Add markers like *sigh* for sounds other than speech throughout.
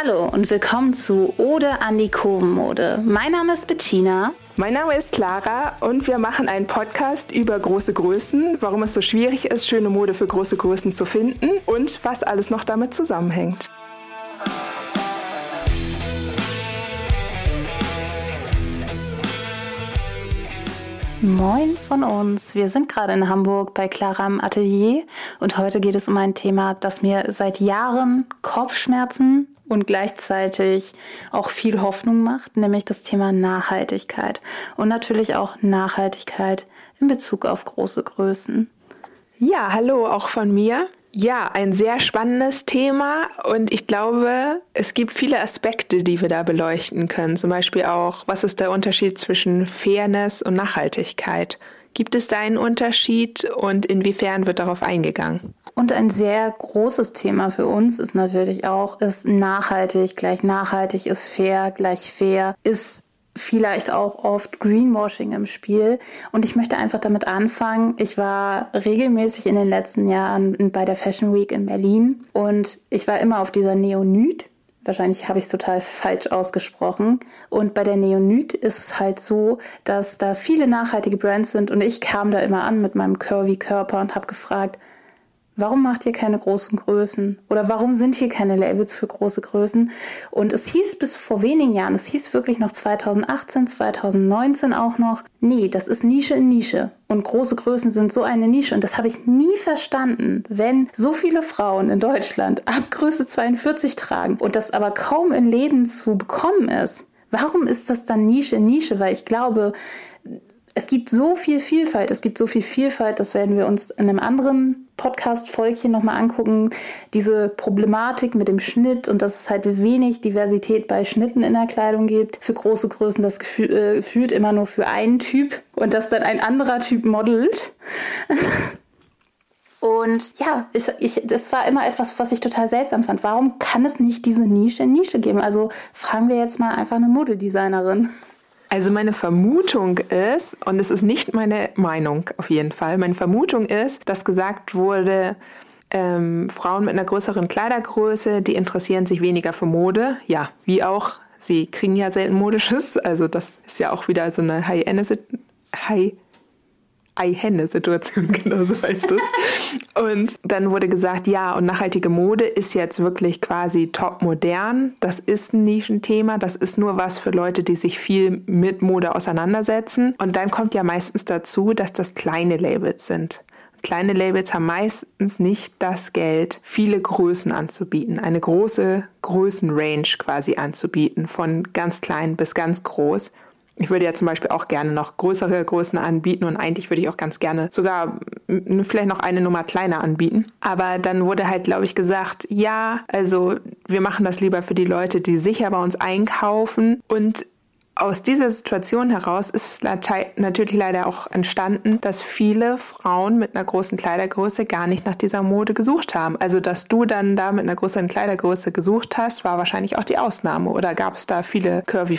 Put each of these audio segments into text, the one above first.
Hallo und willkommen zu Ode an die Kurvenmode. Mein Name ist Bettina. Mein Name ist Clara und wir machen einen Podcast über große Größen, warum es so schwierig ist, schöne Mode für große Größen zu finden und was alles noch damit zusammenhängt. Moin von uns. Wir sind gerade in Hamburg bei Clara im Atelier und heute geht es um ein Thema, das mir seit Jahren Kopfschmerzen und gleichzeitig auch viel Hoffnung macht, nämlich das Thema Nachhaltigkeit und natürlich auch Nachhaltigkeit in Bezug auf große Größen. Ja, hallo auch von mir. Ja, ein sehr spannendes Thema und ich glaube, es gibt viele Aspekte, die wir da beleuchten können. Zum Beispiel auch, was ist der Unterschied zwischen Fairness und Nachhaltigkeit? Gibt es da einen Unterschied und inwiefern wird darauf eingegangen? Und ein sehr großes Thema für uns ist natürlich auch, ist nachhaltig gleich nachhaltig, ist fair gleich fair, ist vielleicht auch oft Greenwashing im Spiel. Und ich möchte einfach damit anfangen. Ich war regelmäßig in den letzten Jahren bei der Fashion Week in Berlin und ich war immer auf dieser Neonyd. Wahrscheinlich habe ich es total falsch ausgesprochen. Und bei der Neonyd ist es halt so, dass da viele nachhaltige Brands sind und ich kam da immer an mit meinem curvy Körper und habe gefragt, Warum macht ihr keine großen Größen? Oder warum sind hier keine Labels für große Größen? Und es hieß bis vor wenigen Jahren, es hieß wirklich noch 2018, 2019 auch noch, nee, das ist Nische in Nische. Und große Größen sind so eine Nische. Und das habe ich nie verstanden, wenn so viele Frauen in Deutschland ab Größe 42 tragen und das aber kaum in Läden zu bekommen ist. Warum ist das dann Nische in Nische? Weil ich glaube, es gibt so viel Vielfalt, es gibt so viel Vielfalt, das werden wir uns in einem anderen Podcast-Folgchen nochmal angucken. Diese Problematik mit dem Schnitt und dass es halt wenig Diversität bei Schnitten in der Kleidung gibt. Für große Größen das Gefühl, äh, fühlt immer nur für einen Typ und dass dann ein anderer Typ modelt. *laughs* Und ja, ich, ich, das war immer etwas, was ich total seltsam fand. Warum kann es nicht diese Nische in Nische geben? Also fragen wir jetzt mal einfach eine Modedesignerin. Also meine Vermutung ist, und es ist nicht meine Meinung auf jeden Fall, meine Vermutung ist, dass gesagt wurde, ähm, Frauen mit einer größeren Kleidergröße, die interessieren sich weniger für Mode. Ja, wie auch, sie kriegen ja selten Modisches. Also das ist ja auch wieder so eine High-End High Ei-Henne-Situation, *laughs* genau so heißt es. und dann wurde gesagt, ja, und nachhaltige Mode ist jetzt wirklich quasi top modern. Das ist ein Nischenthema. Das ist nur was für Leute, die sich viel mit Mode auseinandersetzen. Und dann kommt ja meistens dazu, dass das kleine Labels sind. Kleine Labels haben meistens nicht das Geld, viele Größen anzubieten, eine große Größenrange quasi anzubieten, von ganz klein bis ganz groß. Ich würde ja zum Beispiel auch gerne noch größere Größen anbieten und eigentlich würde ich auch ganz gerne sogar vielleicht noch eine Nummer kleiner anbieten. Aber dann wurde halt, glaube ich, gesagt, ja, also wir machen das lieber für die Leute, die sicher bei uns einkaufen und aus dieser Situation heraus ist natürlich leider auch entstanden, dass viele Frauen mit einer großen Kleidergröße gar nicht nach dieser Mode gesucht haben. Also, dass du dann da mit einer größeren Kleidergröße gesucht hast, war wahrscheinlich auch die Ausnahme. Oder gab es da viele curvy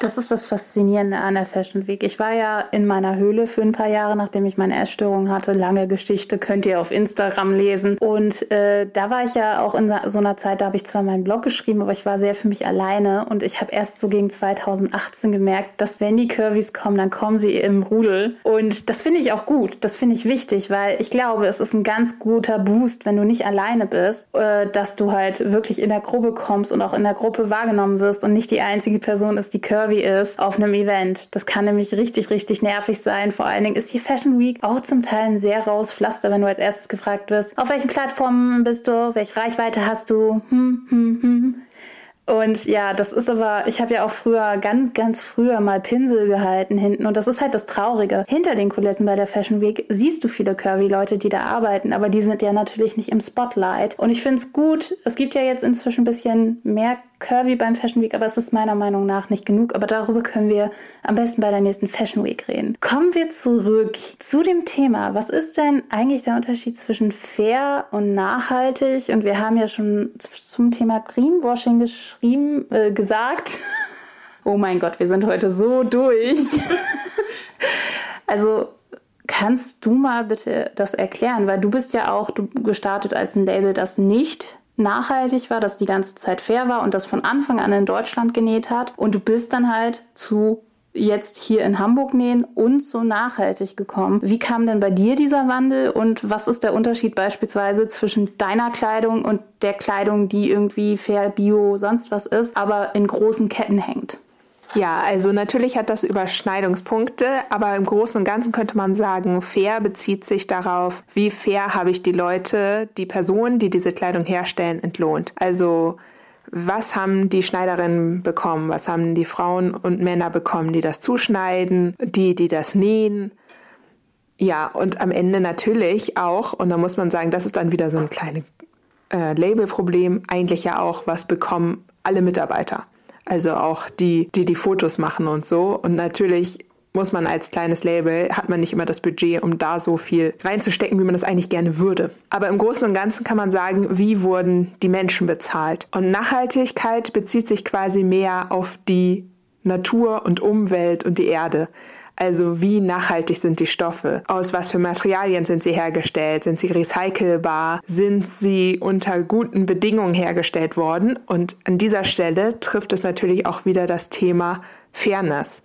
Das ist das Faszinierende an der Fashion Week. Ich war ja in meiner Höhle für ein paar Jahre, nachdem ich meine Essstörung hatte. Lange Geschichte könnt ihr auf Instagram lesen. Und äh, da war ich ja auch in so einer Zeit, da habe ich zwar meinen Blog geschrieben, aber ich war sehr für mich alleine. Und ich habe erst so gegen 2018 gemerkt, dass wenn die Curvys kommen, dann kommen sie im Rudel. Und das finde ich auch gut. Das finde ich wichtig, weil ich glaube, es ist ein ganz guter Boost, wenn du nicht alleine bist, äh, dass du halt wirklich in der Gruppe kommst und auch in der Gruppe wahrgenommen wirst und nicht die einzige Person ist, die Curvy Curvy ist auf einem Event. Das kann nämlich richtig, richtig nervig sein. Vor allen Dingen ist die Fashion Week auch zum Teil ein sehr raues Pflaster, wenn du als erstes gefragt wirst, auf welchen Plattformen bist du, welche Reichweite hast du, hm, hm, hm. Und ja, das ist aber, ich habe ja auch früher, ganz, ganz früher mal Pinsel gehalten hinten. Und das ist halt das Traurige. Hinter den Kulissen bei der Fashion Week siehst du viele Curvy-Leute, die da arbeiten, aber die sind ja natürlich nicht im Spotlight. Und ich finde es gut, es gibt ja jetzt inzwischen ein bisschen mehr curvy beim Fashion Week, aber es ist meiner Meinung nach nicht genug. Aber darüber können wir am besten bei der nächsten Fashion Week reden. Kommen wir zurück zu dem Thema. Was ist denn eigentlich der Unterschied zwischen fair und nachhaltig? Und wir haben ja schon zum Thema Greenwashing geschrieben, äh, gesagt. *laughs* oh mein Gott, wir sind heute so durch. *laughs* also Kannst du mal bitte das erklären? Weil du bist ja auch gestartet als ein Label, das nicht nachhaltig war, das die ganze Zeit fair war und das von Anfang an in Deutschland genäht hat. Und du bist dann halt zu jetzt hier in Hamburg nähen und so nachhaltig gekommen. Wie kam denn bei dir dieser Wandel und was ist der Unterschied beispielsweise zwischen deiner Kleidung und der Kleidung, die irgendwie fair, bio, sonst was ist, aber in großen Ketten hängt? Ja, also natürlich hat das Überschneidungspunkte, aber im Großen und Ganzen könnte man sagen, fair bezieht sich darauf, wie fair habe ich die Leute, die Personen, die diese Kleidung herstellen, entlohnt. Also was haben die Schneiderinnen bekommen, was haben die Frauen und Männer bekommen, die das zuschneiden, die, die das nähen. Ja, und am Ende natürlich auch, und da muss man sagen, das ist dann wieder so ein kleines äh, Labelproblem, eigentlich ja auch, was bekommen alle Mitarbeiter. Also auch die, die die Fotos machen und so. Und natürlich muss man als kleines Label, hat man nicht immer das Budget, um da so viel reinzustecken, wie man das eigentlich gerne würde. Aber im Großen und Ganzen kann man sagen, wie wurden die Menschen bezahlt? Und Nachhaltigkeit bezieht sich quasi mehr auf die Natur und Umwelt und die Erde. Also wie nachhaltig sind die Stoffe? Aus was für Materialien sind sie hergestellt? Sind sie recycelbar? Sind sie unter guten Bedingungen hergestellt worden? Und an dieser Stelle trifft es natürlich auch wieder das Thema Fairness.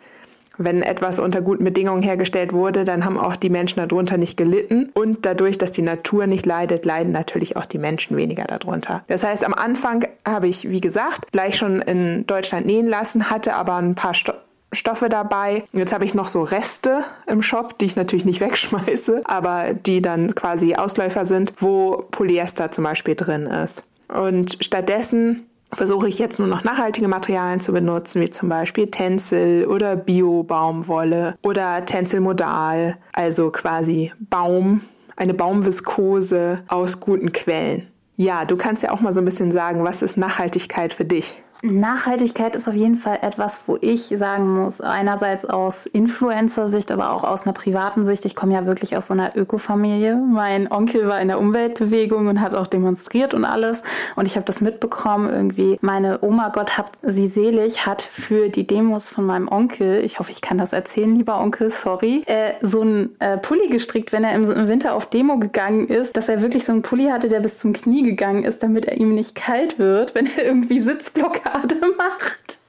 Wenn etwas unter guten Bedingungen hergestellt wurde, dann haben auch die Menschen darunter nicht gelitten. Und dadurch, dass die Natur nicht leidet, leiden natürlich auch die Menschen weniger darunter. Das heißt, am Anfang habe ich, wie gesagt, gleich schon in Deutschland nähen lassen, hatte aber ein paar Sto Stoffe dabei. Jetzt habe ich noch so Reste im Shop, die ich natürlich nicht *laughs* wegschmeiße, aber die dann quasi Ausläufer sind, wo Polyester zum Beispiel drin ist. Und stattdessen versuche ich jetzt nur noch nachhaltige Materialien zu benutzen, wie zum Beispiel Tencel oder Bio-Baumwolle oder Tencel-Modal, also quasi Baum, eine Baumviskose aus guten Quellen. Ja, du kannst ja auch mal so ein bisschen sagen, was ist Nachhaltigkeit für dich? Nachhaltigkeit ist auf jeden Fall etwas, wo ich sagen muss, einerseits aus Influencer-Sicht, aber auch aus einer privaten Sicht. Ich komme ja wirklich aus so einer Ökofamilie. Mein Onkel war in der Umweltbewegung und hat auch demonstriert und alles. Und ich habe das mitbekommen irgendwie. Meine Oma, Gott hab sie selig, hat für die Demos von meinem Onkel, ich hoffe, ich kann das erzählen, lieber Onkel, sorry, äh, so einen äh, Pulli gestrickt, wenn er im, im Winter auf Demo gegangen ist, dass er wirklich so einen Pulli hatte, der bis zum Knie gegangen ist, damit er ihm nicht kalt wird, wenn er irgendwie Sitzblock hat gerade *laughs* macht.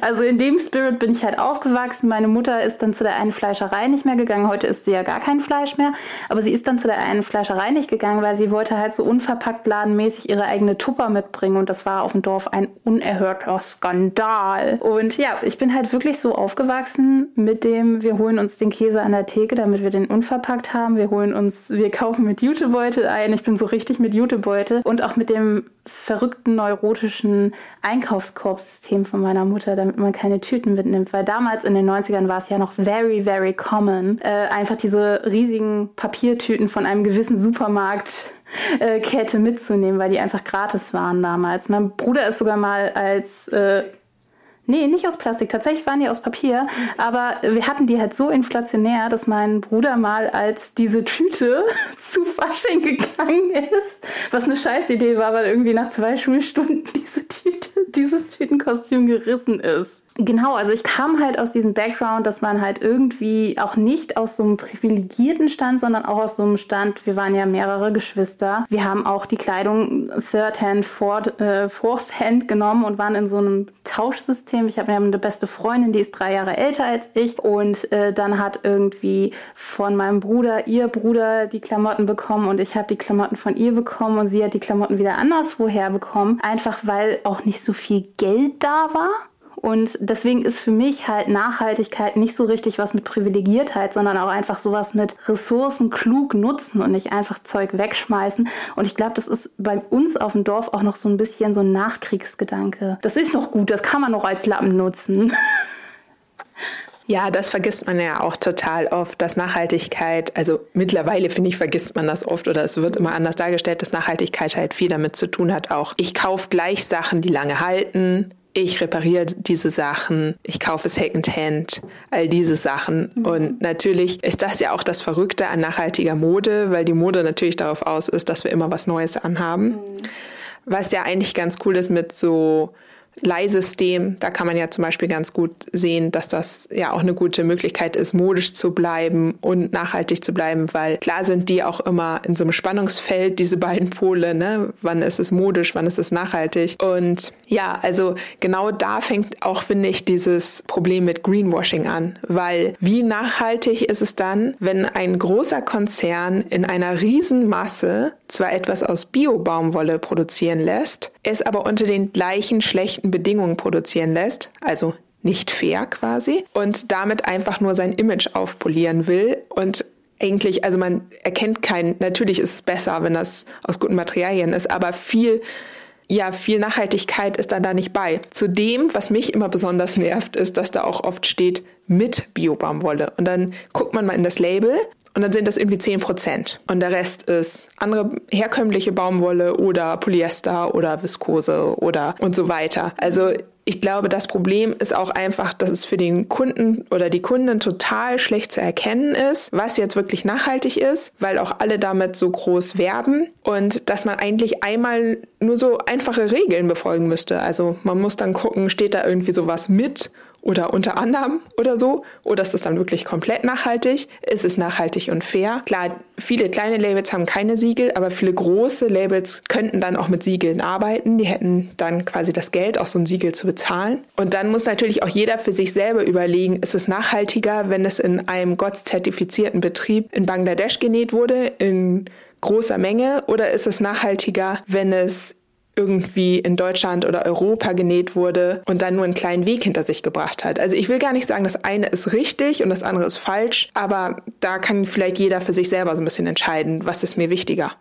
Also in dem Spirit bin ich halt aufgewachsen. Meine Mutter ist dann zu der einen Fleischerei nicht mehr gegangen. Heute isst sie ja gar kein Fleisch mehr. Aber sie ist dann zu der einen Fleischerei nicht gegangen, weil sie wollte halt so unverpackt ladenmäßig ihre eigene Tupper mitbringen. Und das war auf dem Dorf ein unerhörter Skandal. Und ja, ich bin halt wirklich so aufgewachsen mit dem, wir holen uns den Käse an der Theke, damit wir den unverpackt haben. Wir holen uns, wir *laughs* kaufen mit Jutebeutel ein. Ich bin so richtig mit Jutebeutel. Und auch mit dem verrückten neurotischen Einkaufskorbsystem von meiner Mutter, damit man keine Tüten mitnimmt. Weil damals in den 90ern war es ja noch very, very common, äh, einfach diese riesigen Papiertüten von einem gewissen Supermarkt äh, Kette mitzunehmen, weil die einfach gratis waren damals. Mein Bruder ist sogar mal als äh, Nee, nicht aus Plastik. Tatsächlich waren die aus Papier. Aber wir hatten die halt so inflationär, dass mein Bruder mal als diese Tüte *laughs* zu Fasching gegangen ist, was eine Scheißidee war, weil irgendwie nach zwei Schulstunden *laughs* diese Tüte, dieses Tütenkostüm gerissen ist. Genau, also ich kam halt aus diesem Background, dass man halt irgendwie auch nicht aus so einem privilegierten Stand, sondern auch aus so einem Stand, wir waren ja mehrere Geschwister. Wir haben auch die Kleidung Third Hand, Fourth, äh, Fourth Hand genommen und waren in so einem Tauschsystem. Ich habe eine beste Freundin, die ist drei Jahre älter als ich und äh, dann hat irgendwie von meinem Bruder ihr Bruder die Klamotten bekommen und ich habe die Klamotten von ihr bekommen und sie hat die Klamotten wieder anderswoher bekommen. Einfach weil auch nicht so viel Geld da war. Und deswegen ist für mich halt Nachhaltigkeit nicht so richtig was mit Privilegiertheit, sondern auch einfach sowas mit Ressourcen klug nutzen und nicht einfach Zeug wegschmeißen. Und ich glaube, das ist bei uns auf dem Dorf auch noch so ein bisschen so ein Nachkriegsgedanke. Das ist noch gut, das kann man noch als Lappen nutzen. *laughs* Ja, das vergisst man ja auch total oft, dass Nachhaltigkeit, also mittlerweile finde ich, vergisst man das oft oder es wird immer anders dargestellt, dass Nachhaltigkeit halt viel damit zu tun hat auch. Ich kaufe gleich Sachen, die lange halten ich repariere diese Sachen, ich kaufe Secondhand, all diese Sachen. Mhm. Und natürlich ist das ja auch das Verrückte an nachhaltiger Mode, weil die Mode natürlich darauf aus ist, dass wir immer was Neues anhaben. Mhm. Was ja eigentlich ganz cool ist mit so Leihsystem. Da kann man ja zum Beispiel ganz gut sehen, dass das ja auch eine gute Möglichkeit ist, modisch zu bleiben und nachhaltig zu bleiben, weil klar sind die auch immer in so einem Spannungsfeld, diese beiden Pole, ne? Wann ist es modisch, wann ist es nachhaltig? Und ja, also genau da fängt auch, finde ich, dieses Problem mit Greenwashing an, weil wie nachhaltig ist es dann, wenn ein großer Konzern in einer Riesenmasse zwar etwas aus Bio-Baumwolle produzieren lässt, es aber unter den gleichen schlechten Bedingungen produzieren lässt, also nicht fair quasi, und damit einfach nur sein Image aufpolieren will und eigentlich, also man erkennt kein, natürlich ist es besser, wenn das aus guten Materialien ist, aber viel ja, viel Nachhaltigkeit ist dann da nicht bei. Zudem, was mich immer besonders nervt, ist, dass da auch oft steht mit Biobaumwolle. Und dann guckt man mal in das Label und dann sind das irgendwie 10 Prozent. Und der Rest ist andere herkömmliche Baumwolle oder Polyester oder Viskose oder und so weiter. Also ich glaube, das Problem ist auch einfach, dass es für den Kunden oder die Kunden total schlecht zu erkennen ist, was jetzt wirklich nachhaltig ist, weil auch alle damit so groß werben und dass man eigentlich einmal nur so einfache Regeln befolgen müsste. Also man muss dann gucken, steht da irgendwie sowas mit oder unter anderem oder so? Oder ist es dann wirklich komplett nachhaltig? Ist es nachhaltig und fair? Klar, viele kleine Labels haben keine Siegel, aber viele große Labels könnten dann auch mit Siegeln arbeiten. Die hätten dann quasi das Geld, auch so ein Siegel zu bezahlen. Und dann muss natürlich auch jeder für sich selber überlegen, ist es nachhaltiger, wenn es in einem GOTS-zertifizierten Betrieb in Bangladesch genäht wurde, in großer Menge, oder ist es nachhaltiger, wenn es irgendwie in Deutschland oder Europa genäht wurde und dann nur einen kleinen Weg hinter sich gebracht hat. Also ich will gar nicht sagen, das eine ist richtig und das andere ist falsch, aber da kann vielleicht jeder für sich selber so ein bisschen entscheiden, was ist mir wichtiger.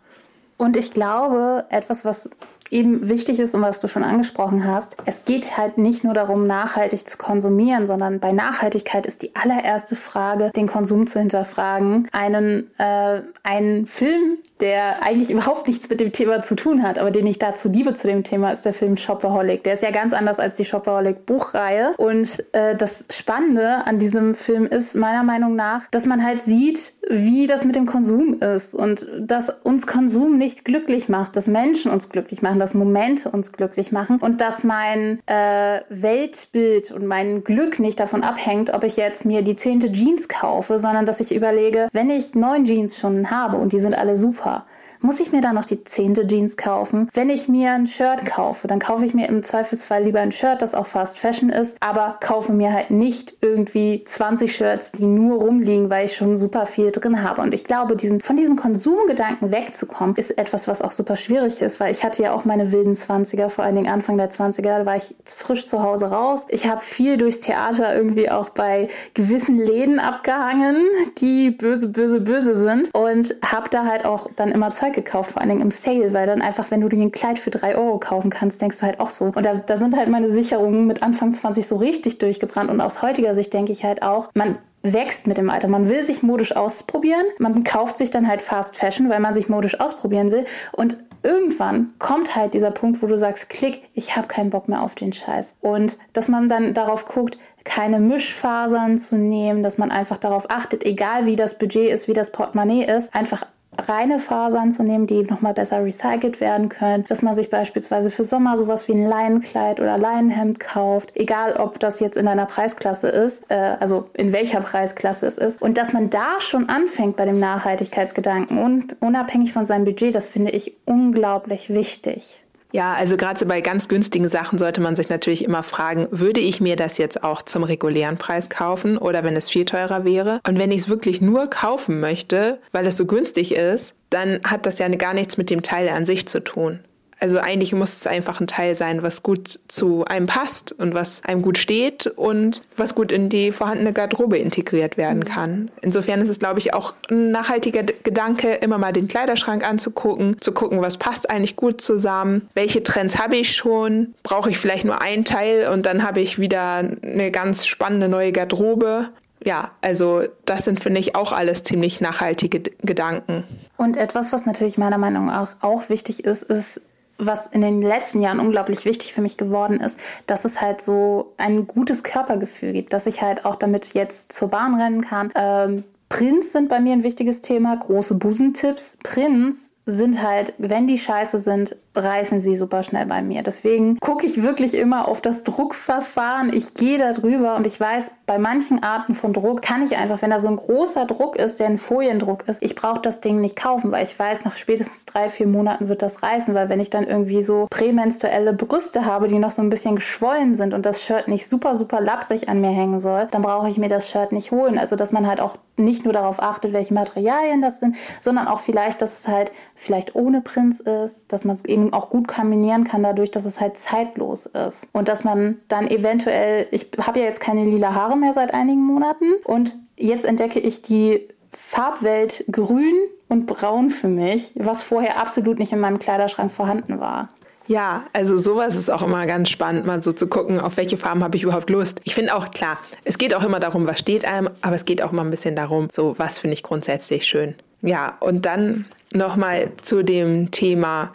Und ich glaube, etwas, was eben wichtig ist und was du schon angesprochen hast, es geht halt nicht nur darum, nachhaltig zu konsumieren, sondern bei Nachhaltigkeit ist die allererste Frage, den Konsum zu hinterfragen. Einen, äh, einen Film, der eigentlich überhaupt nichts mit dem Thema zu tun hat, aber den ich dazu liebe zu dem Thema, ist der Film Shopaholic. Der ist ja ganz anders als die Shopaholic Buchreihe. Und äh, das Spannende an diesem Film ist meiner Meinung nach, dass man halt sieht, wie das mit dem Konsum ist und dass uns Konsum nicht glücklich macht, dass Menschen uns glücklich machen, dass Momente uns glücklich machen und dass mein äh, Weltbild und mein Glück nicht davon abhängt, ob ich jetzt mir die zehnte Jeans kaufe, sondern dass ich überlege, wenn ich neun Jeans schon habe und die sind alle super, muss ich mir dann noch die zehnte Jeans kaufen? Wenn ich mir ein Shirt kaufe, dann kaufe ich mir im Zweifelsfall lieber ein Shirt, das auch Fast Fashion ist, aber kaufe mir halt nicht irgendwie 20 Shirts, die nur rumliegen, weil ich schon super viel drin habe. Und ich glaube, diesen, von diesem Konsumgedanken wegzukommen, ist etwas, was auch super schwierig ist, weil ich hatte ja auch meine wilden 20er, vor allen Dingen Anfang der 20er, da war ich frisch zu Hause raus. Ich habe viel durchs Theater irgendwie auch bei gewissen Läden abgehangen, die böse, böse, böse sind und habe da halt auch dann immer Zeug gekauft, vor allen Dingen im Sale, weil dann einfach, wenn du dir ein Kleid für drei Euro kaufen kannst, denkst du halt auch so. Und da, da sind halt meine Sicherungen mit Anfang 20 so richtig durchgebrannt. Und aus heutiger Sicht denke ich halt auch, man wächst mit dem Alter. Man will sich modisch ausprobieren. Man kauft sich dann halt Fast Fashion, weil man sich modisch ausprobieren will. Und irgendwann kommt halt dieser Punkt, wo du sagst, klick, ich habe keinen Bock mehr auf den Scheiß. Und dass man dann darauf guckt, keine Mischfasern zu nehmen, dass man einfach darauf achtet, egal wie das Budget ist, wie das Portemonnaie ist, einfach reine Fasern zu nehmen, die nochmal besser recycelt werden können, dass man sich beispielsweise für Sommer sowas wie ein Leinenkleid oder Leinenhemd kauft, egal ob das jetzt in einer Preisklasse ist, äh, also in welcher Preisklasse es ist und dass man da schon anfängt bei dem Nachhaltigkeitsgedanken und unabhängig von seinem Budget, das finde ich unglaublich wichtig. Ja, also gerade so bei ganz günstigen Sachen sollte man sich natürlich immer fragen, würde ich mir das jetzt auch zum regulären Preis kaufen oder wenn es viel teurer wäre? Und wenn ich es wirklich nur kaufen möchte, weil es so günstig ist, dann hat das ja gar nichts mit dem Teil an sich zu tun. Also eigentlich muss es einfach ein Teil sein, was gut zu einem passt und was einem gut steht und was gut in die vorhandene Garderobe integriert werden mhm. kann. Insofern ist es, glaube ich, auch ein nachhaltiger Gedanke, immer mal den Kleiderschrank anzugucken, zu gucken, was passt eigentlich gut zusammen, welche Trends habe ich schon, brauche ich vielleicht nur ein Teil und dann habe ich wieder eine ganz spannende neue Garderobe ja, also das sind, finde ich, auch alles ziemlich nachhaltige Gedanken. Und etwas, was natürlich meiner Meinung nach auch wichtig ist, ist was in den letzten Jahren unglaublich wichtig für mich geworden ist, dass es halt so ein gutes Körpergefühl gibt, dass ich halt auch damit jetzt zur Bahn rennen kann. Ähm, Prints sind bei mir ein wichtiges Thema, große Busentipps. Prints sind halt, wenn die scheiße sind, reißen sie super schnell bei mir. Deswegen gucke ich wirklich immer auf das Druckverfahren. Ich gehe da drüber und ich weiß, bei manchen Arten von Druck kann ich einfach, wenn da so ein großer Druck ist, der ein Foliendruck ist, ich brauche das Ding nicht kaufen, weil ich weiß, nach spätestens drei, vier Monaten wird das reißen, weil wenn ich dann irgendwie so prämenstruelle Brüste habe, die noch so ein bisschen geschwollen sind und das Shirt nicht super, super lapprig an mir hängen soll, dann brauche ich mir das Shirt nicht holen. Also, dass man halt auch nicht nur darauf achtet, welche Materialien das sind, sondern auch vielleicht, dass es halt vielleicht ohne Prinz ist, dass man es eben auch gut kombinieren kann dadurch, dass es halt zeitlos ist. Und dass man dann eventuell, ich habe ja jetzt keine lila Haare mehr seit einigen Monaten und jetzt entdecke ich die Farbwelt grün und braun für mich, was vorher absolut nicht in meinem Kleiderschrank vorhanden war. Ja, also sowas ist auch immer ganz spannend, mal so zu gucken, auf welche Farben habe ich überhaupt Lust. Ich finde auch klar, es geht auch immer darum, was steht einem, aber es geht auch mal ein bisschen darum, so was finde ich grundsätzlich schön. Ja, und dann nochmal zu dem Thema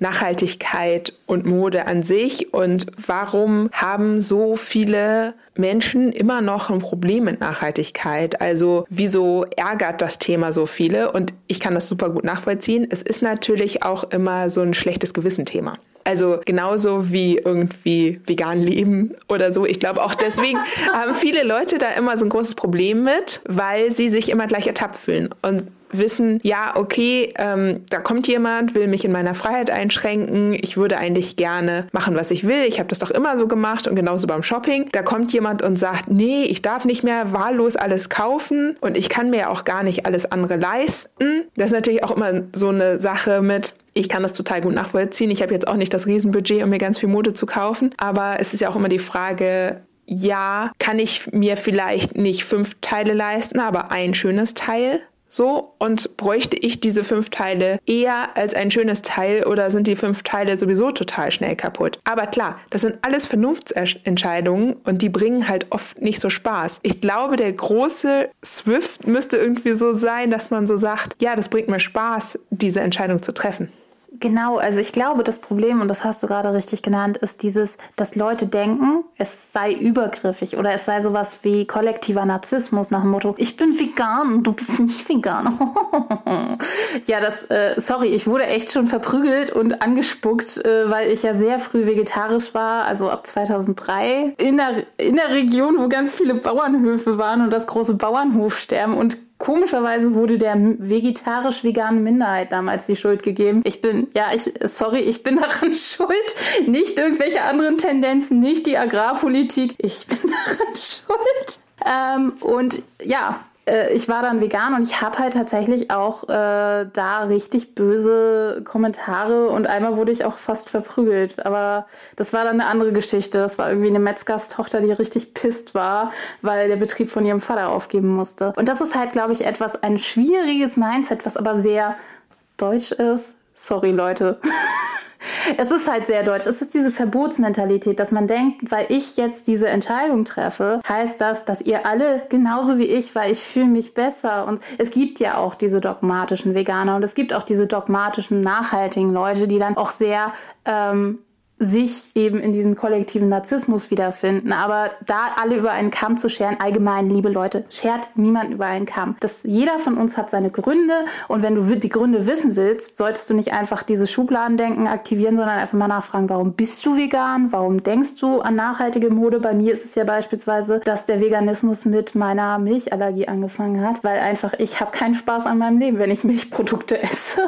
Nachhaltigkeit und Mode an sich und warum haben so viele Menschen immer noch ein Problem mit Nachhaltigkeit? Also wieso ärgert das Thema so viele? Und ich kann das super gut nachvollziehen. Es ist natürlich auch immer so ein schlechtes Gewissen-Thema. Also genauso wie irgendwie vegan leben oder so. Ich glaube auch deswegen *laughs* haben viele Leute da immer so ein großes Problem mit, weil sie sich immer gleich ertappt fühlen und wissen, ja, okay, ähm, da kommt jemand, will mich in meiner Freiheit einschränken, ich würde eigentlich gerne machen, was ich will, ich habe das doch immer so gemacht und genauso beim Shopping. Da kommt jemand und sagt, nee, ich darf nicht mehr wahllos alles kaufen und ich kann mir auch gar nicht alles andere leisten. Das ist natürlich auch immer so eine Sache mit, ich kann das total gut nachvollziehen. Ich habe jetzt auch nicht das Riesenbudget, um mir ganz viel Mode zu kaufen. Aber es ist ja auch immer die Frage, ja, kann ich mir vielleicht nicht fünf Teile leisten, aber ein schönes Teil? So, und bräuchte ich diese fünf Teile eher als ein schönes Teil oder sind die fünf Teile sowieso total schnell kaputt? Aber klar, das sind alles Vernunftsentscheidungen und die bringen halt oft nicht so Spaß. Ich glaube, der große Swift müsste irgendwie so sein, dass man so sagt, ja, das bringt mir Spaß, diese Entscheidung zu treffen. Genau, also ich glaube, das Problem, und das hast du gerade richtig genannt, ist dieses, dass Leute denken, es sei übergriffig oder es sei sowas wie kollektiver Narzissmus nach dem Motto, ich bin vegan du bist nicht vegan. *laughs* ja, das, äh, sorry, ich wurde echt schon verprügelt und angespuckt, äh, weil ich ja sehr früh vegetarisch war, also ab 2003, in der, in der Region, wo ganz viele Bauernhöfe waren und das große Bauernhofsterben und Komischerweise wurde der vegetarisch-veganen Minderheit damals die Schuld gegeben. Ich bin, ja, ich, sorry, ich bin *laughs* daran schuld. Nicht irgendwelche anderen Tendenzen, nicht die Agrarpolitik. Ich bin *laughs* daran schuld. Ähm, und ja, äh, ich war dann vegan und ich habe halt tatsächlich auch äh, da richtig böse Kommentare und einmal wurde ich auch fast verprügelt. Aber das war dann eine andere Geschichte. Das war irgendwie eine Metzgerstochter, die richtig pisst war, weil der Betrieb von ihrem Vater aufgeben musste. Und das ist halt, glaube ich, etwas, ein schwieriges Mindset, was aber sehr deutsch ist. Sorry, Leute. *laughs* es ist halt sehr deutsch. Es ist diese Verbotsmentalität, dass man denkt, weil ich jetzt diese Entscheidung treffe, heißt das, dass ihr alle genauso wie ich, weil ich fühle mich besser. Und es gibt ja auch diese dogmatischen Veganer und es gibt auch diese dogmatischen, nachhaltigen Leute, die dann auch sehr ähm, sich eben in diesem kollektiven Narzissmus wiederfinden. Aber da alle über einen Kamm zu scheren, allgemein, liebe Leute, schert niemand über einen Kamm. Das, jeder von uns hat seine Gründe und wenn du die Gründe wissen willst, solltest du nicht einfach dieses Schubladendenken aktivieren, sondern einfach mal nachfragen, warum bist du vegan? Warum denkst du an nachhaltige Mode? Bei mir ist es ja beispielsweise, dass der Veganismus mit meiner Milchallergie angefangen hat, weil einfach ich habe keinen Spaß an meinem Leben, wenn ich Milchprodukte *laughs* esse.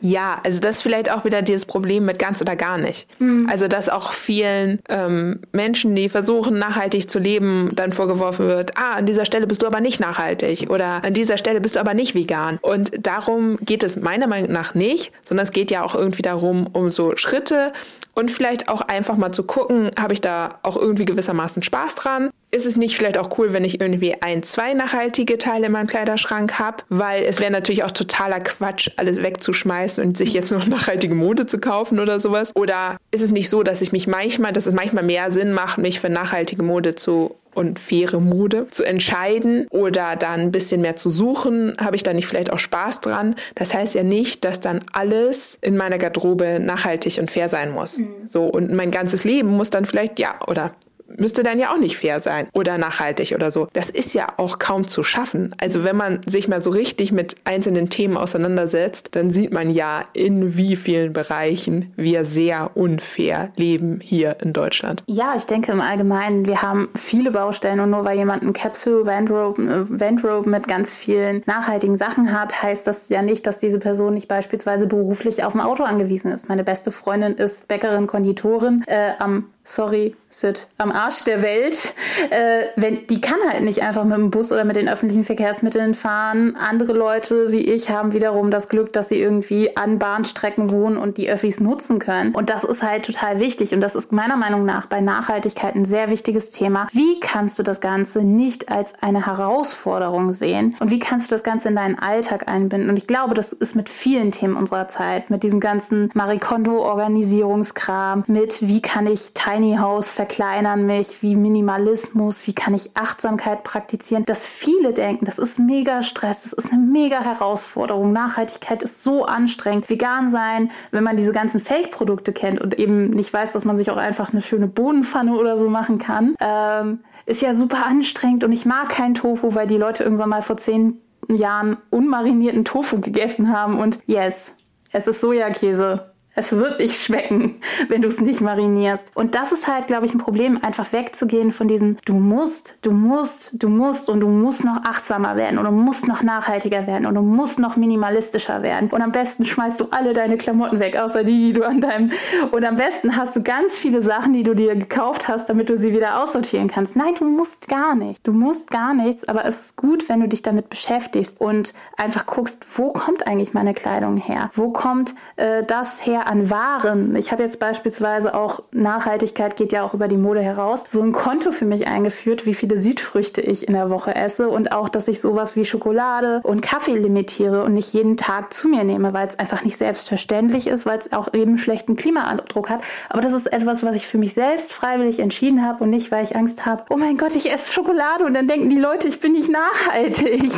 Ja, also das ist vielleicht auch wieder dieses Problem mit ganz oder gar nicht. Mhm. Also dass auch vielen ähm, Menschen, die versuchen nachhaltig zu leben, dann vorgeworfen wird, ah, an dieser Stelle bist du aber nicht nachhaltig oder an dieser Stelle bist du aber nicht vegan. Und darum geht es meiner Meinung nach nicht, sondern es geht ja auch irgendwie darum, um so Schritte und vielleicht auch einfach mal zu gucken, habe ich da auch irgendwie gewissermaßen Spaß dran? Ist es nicht vielleicht auch cool, wenn ich irgendwie ein, zwei nachhaltige Teile in meinem Kleiderschrank habe? Weil es wäre natürlich auch totaler Quatsch, alles wegzuschmeißen und sich jetzt noch *laughs* nachhaltige Mode zu kaufen oder sowas. Oder ist es nicht so, dass ich mich manchmal, dass es manchmal mehr Sinn macht, mich für nachhaltige Mode zu und faire Mode zu entscheiden oder dann ein bisschen mehr zu suchen, habe ich da nicht vielleicht auch Spaß dran. Das heißt ja nicht, dass dann alles in meiner Garderobe nachhaltig und fair sein muss. Mhm. So und mein ganzes Leben muss dann vielleicht ja oder müsste dann ja auch nicht fair sein oder nachhaltig oder so. Das ist ja auch kaum zu schaffen. Also wenn man sich mal so richtig mit einzelnen Themen auseinandersetzt, dann sieht man ja, in wie vielen Bereichen wir sehr unfair leben hier in Deutschland. Ja, ich denke im Allgemeinen, wir haben viele Baustellen und nur weil jemand ein Capsule Wardrobe, äh, Wardrobe mit ganz vielen nachhaltigen Sachen hat, heißt das ja nicht, dass diese Person nicht beispielsweise beruflich auf ein Auto angewiesen ist. Meine beste Freundin ist Bäckerin, Konditorin äh, am sorry, Sid, am Arsch der Welt. Äh, wenn, die kann halt nicht einfach mit dem Bus oder mit den öffentlichen Verkehrsmitteln fahren. Andere Leute wie ich haben wiederum das Glück, dass sie irgendwie an Bahnstrecken wohnen und die Öffis nutzen können. Und das ist halt total wichtig. Und das ist meiner Meinung nach bei Nachhaltigkeit ein sehr wichtiges Thema. Wie kannst du das Ganze nicht als eine Herausforderung sehen? Und wie kannst du das Ganze in deinen Alltag einbinden? Und ich glaube, das ist mit vielen Themen unserer Zeit, mit diesem ganzen Marikondo-Organisierungskram, mit wie kann ich Tiny House verkleinern mich, wie Minimalismus, wie kann ich Achtsamkeit praktizieren, dass viele denken, das ist mega Stress, das ist eine mega Herausforderung. Nachhaltigkeit ist so anstrengend. Vegan sein, wenn man diese ganzen Fake-Produkte kennt und eben nicht weiß, dass man sich auch einfach eine schöne Bodenpfanne oder so machen kann, ähm, ist ja super anstrengend und ich mag keinen Tofu, weil die Leute irgendwann mal vor zehn Jahren unmarinierten Tofu gegessen haben und yes, es ist Sojakäse. Es wird nicht schmecken, *laughs* wenn du es nicht marinierst. Und das ist halt, glaube ich, ein Problem, einfach wegzugehen von diesem, du musst, du musst, du musst und du musst noch achtsamer werden und du musst noch nachhaltiger werden und du musst noch minimalistischer werden. Und am besten schmeißt du alle deine Klamotten weg, außer die, die du an deinem... Und am besten hast du ganz viele Sachen, die du dir gekauft hast, damit du sie wieder aussortieren kannst. Nein, du musst gar nicht. Du musst gar nichts, aber es ist gut, wenn du dich damit beschäftigst und einfach guckst, wo kommt eigentlich meine Kleidung her? Wo kommt äh, das her? An Waren. Ich habe jetzt beispielsweise auch, Nachhaltigkeit geht ja auch über die Mode heraus, so ein Konto für mich eingeführt, wie viele Südfrüchte ich in der Woche esse und auch, dass ich sowas wie Schokolade und Kaffee limitiere und nicht jeden Tag zu mir nehme, weil es einfach nicht selbstverständlich ist, weil es auch eben schlechten Klimaandruck hat. Aber das ist etwas, was ich für mich selbst freiwillig entschieden habe und nicht, weil ich Angst habe, oh mein Gott, ich esse Schokolade und dann denken die Leute, ich bin nicht nachhaltig.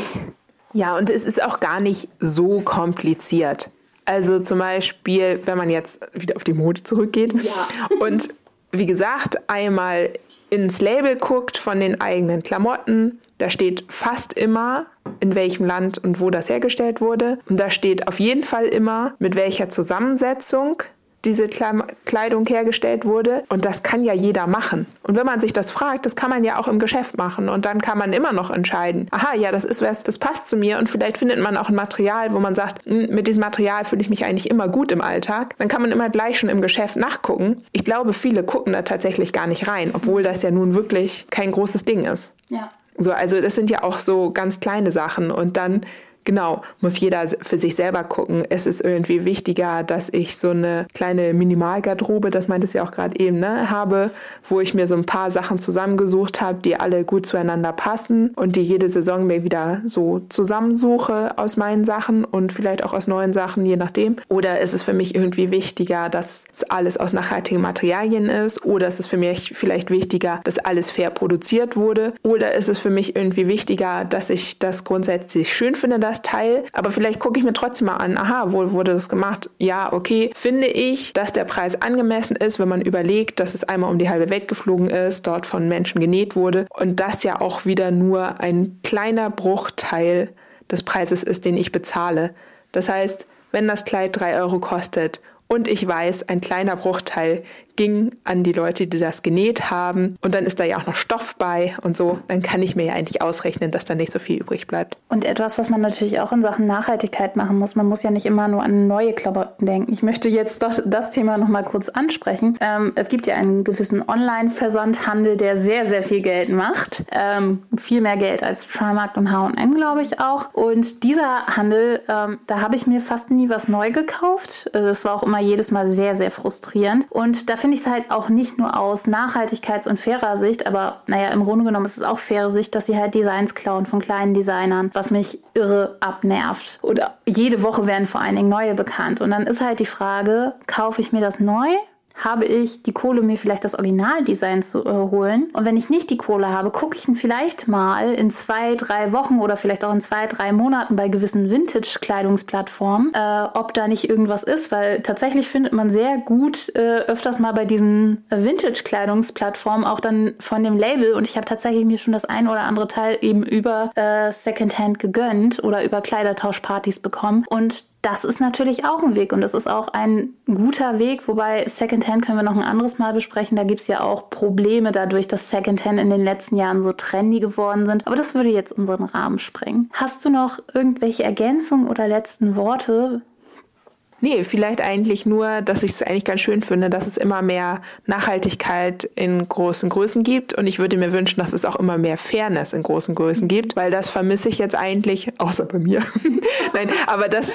Ja, und es ist auch gar nicht so kompliziert. Also zum Beispiel, wenn man jetzt wieder auf die Mode zurückgeht ja. *laughs* und wie gesagt, einmal ins Label guckt von den eigenen Klamotten, da steht fast immer, in welchem Land und wo das hergestellt wurde. Und da steht auf jeden Fall immer, mit welcher Zusammensetzung diese Kleidung hergestellt wurde. Und das kann ja jeder machen. Und wenn man sich das fragt, das kann man ja auch im Geschäft machen. Und dann kann man immer noch entscheiden, aha, ja, das ist was, das passt zu mir. Und vielleicht findet man auch ein Material, wo man sagt, hm, mit diesem Material fühle ich mich eigentlich immer gut im Alltag. Dann kann man immer gleich schon im Geschäft nachgucken. Ich glaube, viele gucken da tatsächlich gar nicht rein, obwohl das ja nun wirklich kein großes Ding ist. Ja. So, also das sind ja auch so ganz kleine Sachen. Und dann Genau, muss jeder für sich selber gucken. Es ist irgendwie wichtiger, dass ich so eine kleine Minimalgarderobe, das meintest du ja auch gerade eben, ne, habe, wo ich mir so ein paar Sachen zusammengesucht habe, die alle gut zueinander passen und die jede Saison mir wieder so zusammensuche aus meinen Sachen und vielleicht auch aus neuen Sachen, je nachdem. Oder ist es für mich irgendwie wichtiger, dass es alles aus nachhaltigen Materialien ist? Oder ist es für mich vielleicht wichtiger, dass alles fair produziert wurde? Oder ist es für mich irgendwie wichtiger, dass ich das grundsätzlich schön finde, dass das Teil, aber vielleicht gucke ich mir trotzdem mal an, aha, wo wurde das gemacht? Ja, okay. Finde ich, dass der Preis angemessen ist, wenn man überlegt, dass es einmal um die halbe Welt geflogen ist, dort von Menschen genäht wurde und das ja auch wieder nur ein kleiner Bruchteil des Preises ist, den ich bezahle. Das heißt, wenn das Kleid drei Euro kostet und ich weiß, ein kleiner Bruchteil ging an die Leute, die das genäht haben. Und dann ist da ja auch noch Stoff bei und so. Dann kann ich mir ja eigentlich ausrechnen, dass da nicht so viel übrig bleibt. Und etwas, was man natürlich auch in Sachen Nachhaltigkeit machen muss. Man muss ja nicht immer nur an neue Klamotten denken. Ich möchte jetzt doch das Thema nochmal kurz ansprechen. Ähm, es gibt ja einen gewissen Online-Versandhandel, der sehr, sehr viel Geld macht. Ähm, viel mehr Geld als Primark und H&M, glaube ich auch. Und dieser Handel, ähm, da habe ich mir fast nie was neu gekauft. Das war auch immer jedes Mal sehr, sehr frustrierend. Und da finde finde ich es halt auch nicht nur aus Nachhaltigkeits- und fairer Sicht, aber naja, im Grunde genommen ist es auch faire Sicht, dass sie halt Designs klauen von kleinen Designern, was mich irre abnervt. Oder jede Woche werden vor allen Dingen neue bekannt. Und dann ist halt die Frage, kaufe ich mir das neu? Habe ich die Kohle, mir vielleicht das Originaldesign zu äh, holen. Und wenn ich nicht die Kohle habe, gucke ich ihn vielleicht mal in zwei, drei Wochen oder vielleicht auch in zwei, drei Monaten bei gewissen Vintage-Kleidungsplattformen, äh, ob da nicht irgendwas ist, weil tatsächlich findet man sehr gut äh, öfters mal bei diesen Vintage-Kleidungsplattformen auch dann von dem Label und ich habe tatsächlich mir schon das ein oder andere Teil eben über äh, Secondhand gegönnt oder über Kleidertauschpartys bekommen und das ist natürlich auch ein Weg und das ist auch ein guter Weg, wobei Secondhand können wir noch ein anderes Mal besprechen. Da gibt es ja auch Probleme dadurch, dass Secondhand in den letzten Jahren so trendy geworden sind. Aber das würde jetzt unseren Rahmen sprengen. Hast du noch irgendwelche Ergänzungen oder letzten Worte? Nee, vielleicht eigentlich nur, dass ich es eigentlich ganz schön finde, dass es immer mehr Nachhaltigkeit in großen Größen gibt. Und ich würde mir wünschen, dass es auch immer mehr Fairness in großen Größen gibt, weil das vermisse ich jetzt eigentlich, außer bei mir. *laughs* Nein, aber das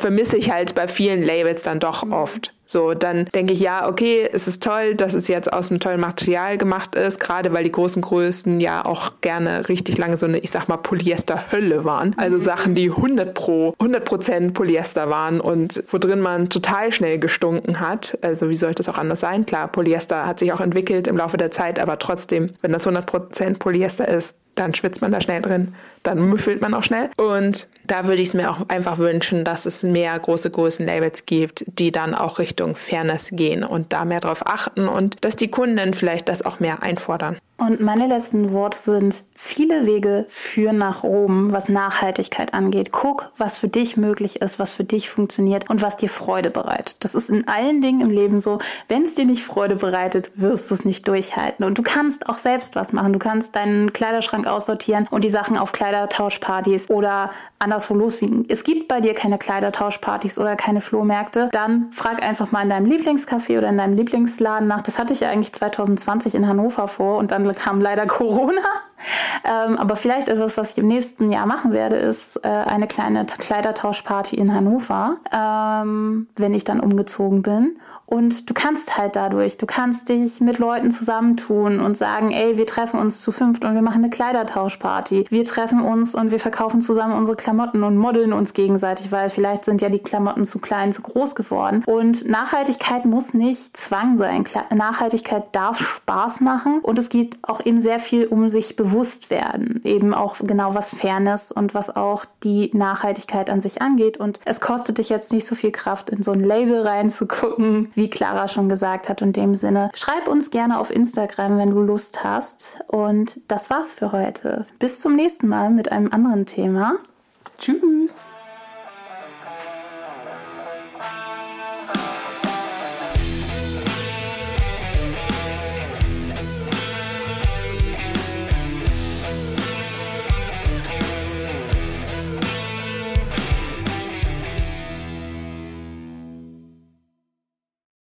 vermisse ich halt bei vielen Labels dann doch oft. So, dann denke ich, ja, okay, es ist toll, dass es jetzt aus einem tollen Material gemacht ist, gerade weil die großen Größen ja auch gerne richtig lange so eine, ich sag mal, Polyester-Hölle waren. Also mhm. Sachen, die 100 pro, 100 Prozent Polyester waren und wo drin man total schnell gestunken hat. Also wie sollte es auch anders sein? Klar, Polyester hat sich auch entwickelt im Laufe der Zeit, aber trotzdem, wenn das 100 Prozent Polyester ist, dann schwitzt man da schnell drin, dann müffelt man auch schnell. Und da würde ich es mir auch einfach wünschen, dass es mehr große Größenlabels gibt, die dann auch Richtung Fairness gehen und da mehr drauf achten und dass die Kunden vielleicht das auch mehr einfordern. Und meine letzten Worte sind, viele Wege führen nach oben, was Nachhaltigkeit angeht. Guck, was für dich möglich ist, was für dich funktioniert und was dir Freude bereitet. Das ist in allen Dingen im Leben so. Wenn es dir nicht Freude bereitet, wirst du es nicht durchhalten. Und du kannst auch selbst was machen. Du kannst deinen Kleiderschrank aussortieren und die Sachen auf Kleidertauschpartys oder anderswo loswiegen. Es gibt bei dir keine Kleidertauschpartys oder keine Flohmärkte. Dann frag einfach mal in deinem Lieblingscafé oder in deinem Lieblingsladen nach. Das hatte ich ja eigentlich 2020 in Hannover vor und dann kam leider *laughs* Corona. Ähm, aber vielleicht etwas, was ich im nächsten Jahr machen werde, ist äh, eine kleine Kleidertauschparty in Hannover, ähm, wenn ich dann umgezogen bin. Und du kannst halt dadurch, du kannst dich mit Leuten zusammentun und sagen, ey, wir treffen uns zu fünft und wir machen eine Kleidertauschparty. Wir treffen uns und wir verkaufen zusammen unsere Klamotten und modeln uns gegenseitig, weil vielleicht sind ja die Klamotten zu klein, zu groß geworden. Und Nachhaltigkeit muss nicht Zwang sein. Nachhaltigkeit darf Spaß machen und es geht auch eben sehr viel um sich bewusst werden. Eben auch genau was Fairness und was auch die Nachhaltigkeit an sich angeht. Und es kostet dich jetzt nicht so viel Kraft, in so ein Label reinzugucken wie Clara schon gesagt hat. In dem Sinne, schreib uns gerne auf Instagram, wenn du Lust hast. Und das war's für heute. Bis zum nächsten Mal mit einem anderen Thema. Tschüss.